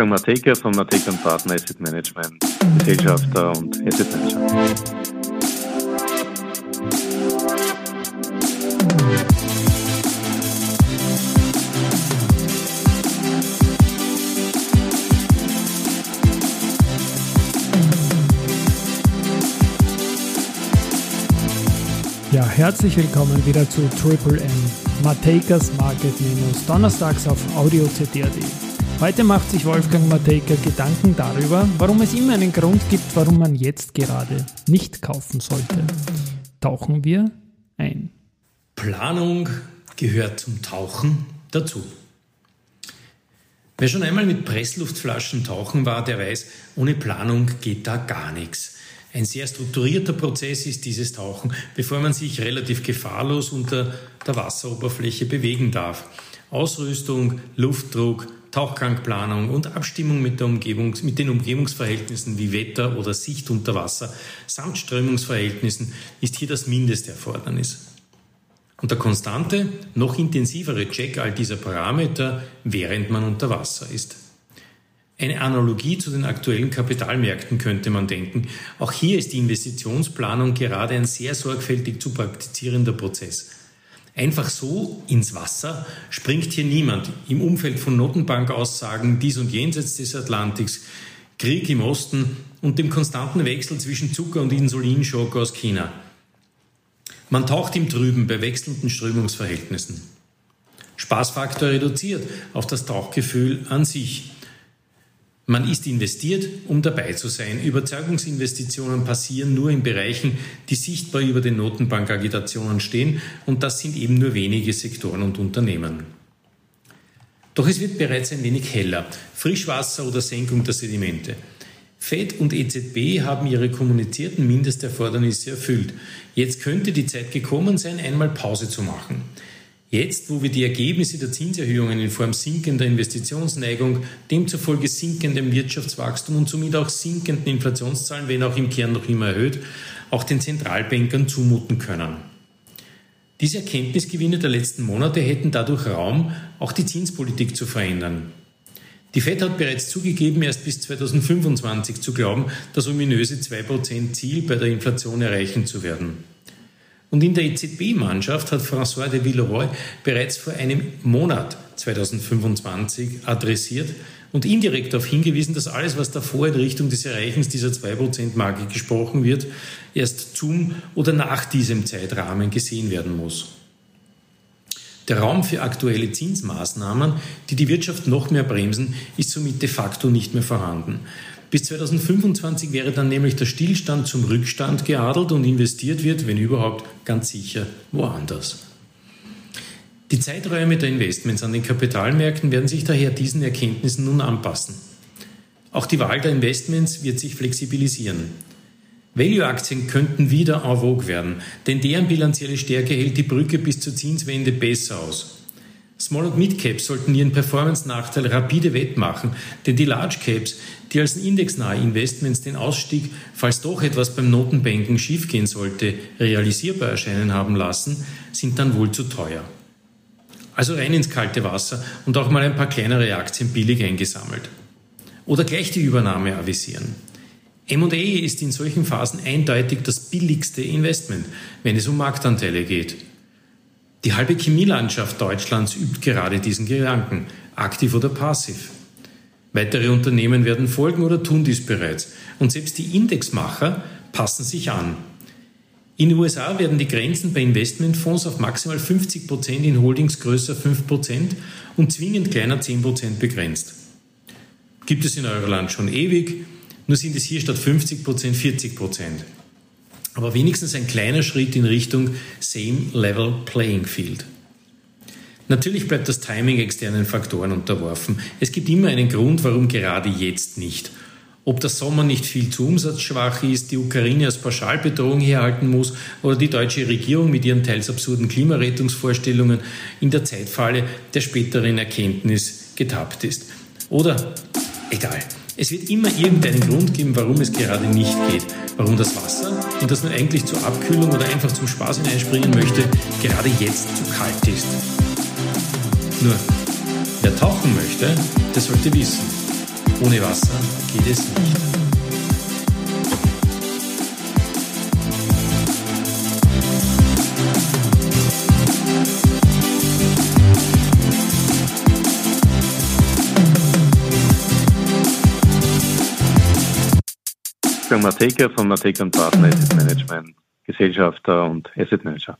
Wolfgang Mateka von Mateka Partner Asset Management, Gesellschafter und Asset Manager. Ja, herzlich willkommen wieder zu Triple M, Mateikas Market Memos, donnerstags auf Audio CD.at. Heute macht sich Wolfgang Matejka Gedanken darüber, warum es immer einen Grund gibt, warum man jetzt gerade nicht kaufen sollte. Tauchen wir ein. Planung gehört zum Tauchen dazu. Wer schon einmal mit Pressluftflaschen tauchen war, der weiß, ohne Planung geht da gar nichts. Ein sehr strukturierter Prozess ist dieses Tauchen, bevor man sich relativ gefahrlos unter der Wasseroberfläche bewegen darf. Ausrüstung, Luftdruck, Tauchgangplanung und Abstimmung mit, Umgebung, mit den Umgebungsverhältnissen wie Wetter oder Sicht unter Wasser samt Strömungsverhältnissen ist hier das Mindesterfordernis. Und der konstante, noch intensivere Check all dieser Parameter, während man unter Wasser ist. Eine Analogie zu den aktuellen Kapitalmärkten könnte man denken. Auch hier ist die Investitionsplanung gerade ein sehr sorgfältig zu praktizierender Prozess. Einfach so ins Wasser springt hier niemand. Im Umfeld von Notenbankaussagen dies und jenseits des Atlantiks, Krieg im Osten und dem konstanten Wechsel zwischen Zucker- und Insulinschock aus China. Man taucht im Trüben bei wechselnden Strömungsverhältnissen. Spaßfaktor reduziert auf das Tauchgefühl an sich. Man ist investiert, um dabei zu sein. Überzeugungsinvestitionen passieren nur in Bereichen, die sichtbar über den Notenbankagitationen stehen, und das sind eben nur wenige Sektoren und Unternehmen. Doch es wird bereits ein wenig heller. Frischwasser oder Senkung der Sedimente. Fed und EZB haben ihre kommunizierten Mindesterfordernisse erfüllt. Jetzt könnte die Zeit gekommen sein, einmal Pause zu machen. Jetzt, wo wir die Ergebnisse der Zinserhöhungen in Form sinkender Investitionsneigung, demzufolge sinkendem Wirtschaftswachstum und somit auch sinkenden Inflationszahlen, wenn auch im Kern noch immer erhöht, auch den Zentralbankern zumuten können. Diese Erkenntnisgewinne der letzten Monate hätten dadurch Raum, auch die Zinspolitik zu verändern. Die FED hat bereits zugegeben, erst bis 2025 zu glauben, das ominöse 2% Ziel bei der Inflation erreichen zu werden. Und in der EZB-Mannschaft hat François de Villeroy bereits vor einem Monat 2025 adressiert und indirekt darauf hingewiesen, dass alles, was davor in Richtung des Erreichens dieser 2%-Marke gesprochen wird, erst zum oder nach diesem Zeitrahmen gesehen werden muss. Der Raum für aktuelle Zinsmaßnahmen, die die Wirtschaft noch mehr bremsen, ist somit de facto nicht mehr vorhanden. Bis 2025 wäre dann nämlich der Stillstand zum Rückstand geadelt und investiert wird, wenn überhaupt, ganz sicher woanders. Die Zeiträume der Investments an den Kapitalmärkten werden sich daher diesen Erkenntnissen nun anpassen. Auch die Wahl der Investments wird sich flexibilisieren. Value-Aktien könnten wieder en vogue werden, denn deren bilanzielle Stärke hält die Brücke bis zur Zinswende besser aus. Small- und Mid-Caps sollten ihren Performance-Nachteil rapide wettmachen, denn die Large-Caps, die als indexnahe Investments den Ausstieg, falls doch etwas beim Notenbanken schiefgehen sollte, realisierbar erscheinen haben lassen, sind dann wohl zu teuer. Also rein ins kalte Wasser und auch mal ein paar kleinere Aktien billig eingesammelt. Oder gleich die Übernahme avisieren. M&A ist in solchen Phasen eindeutig das billigste Investment, wenn es um Marktanteile geht. Die halbe Chemielandschaft Deutschlands übt gerade diesen Gedanken, aktiv oder passiv. Weitere Unternehmen werden folgen oder tun dies bereits. Und selbst die Indexmacher passen sich an. In den USA werden die Grenzen bei Investmentfonds auf maximal 50 Prozent in Holdings größer 5 Prozent und zwingend kleiner 10 Prozent begrenzt. Gibt es in Euroland schon ewig, nur sind es hier statt 50 Prozent 40 Prozent aber wenigstens ein kleiner Schritt in Richtung Same Level Playing Field. Natürlich bleibt das Timing externen Faktoren unterworfen. Es gibt immer einen Grund, warum gerade jetzt nicht. Ob der Sommer nicht viel zu umsatzschwach ist, die Ukraine als Pauschalbedrohung herhalten muss oder die deutsche Regierung mit ihren teils absurden Klimarettungsvorstellungen in der Zeitfalle der späteren Erkenntnis getappt ist. Oder egal. Es wird immer irgendeinen Grund geben, warum es gerade nicht geht. Warum das Wasser, in das man eigentlich zur Abkühlung oder einfach zum Spaß hineinspringen möchte, gerade jetzt zu kalt ist. Nur, wer tauchen möchte, der sollte wissen, Ohne Wasser geht es nicht. Wolfgang Mateka von Mateka Partner Asset Management, Gesellschafter und Asset Manager.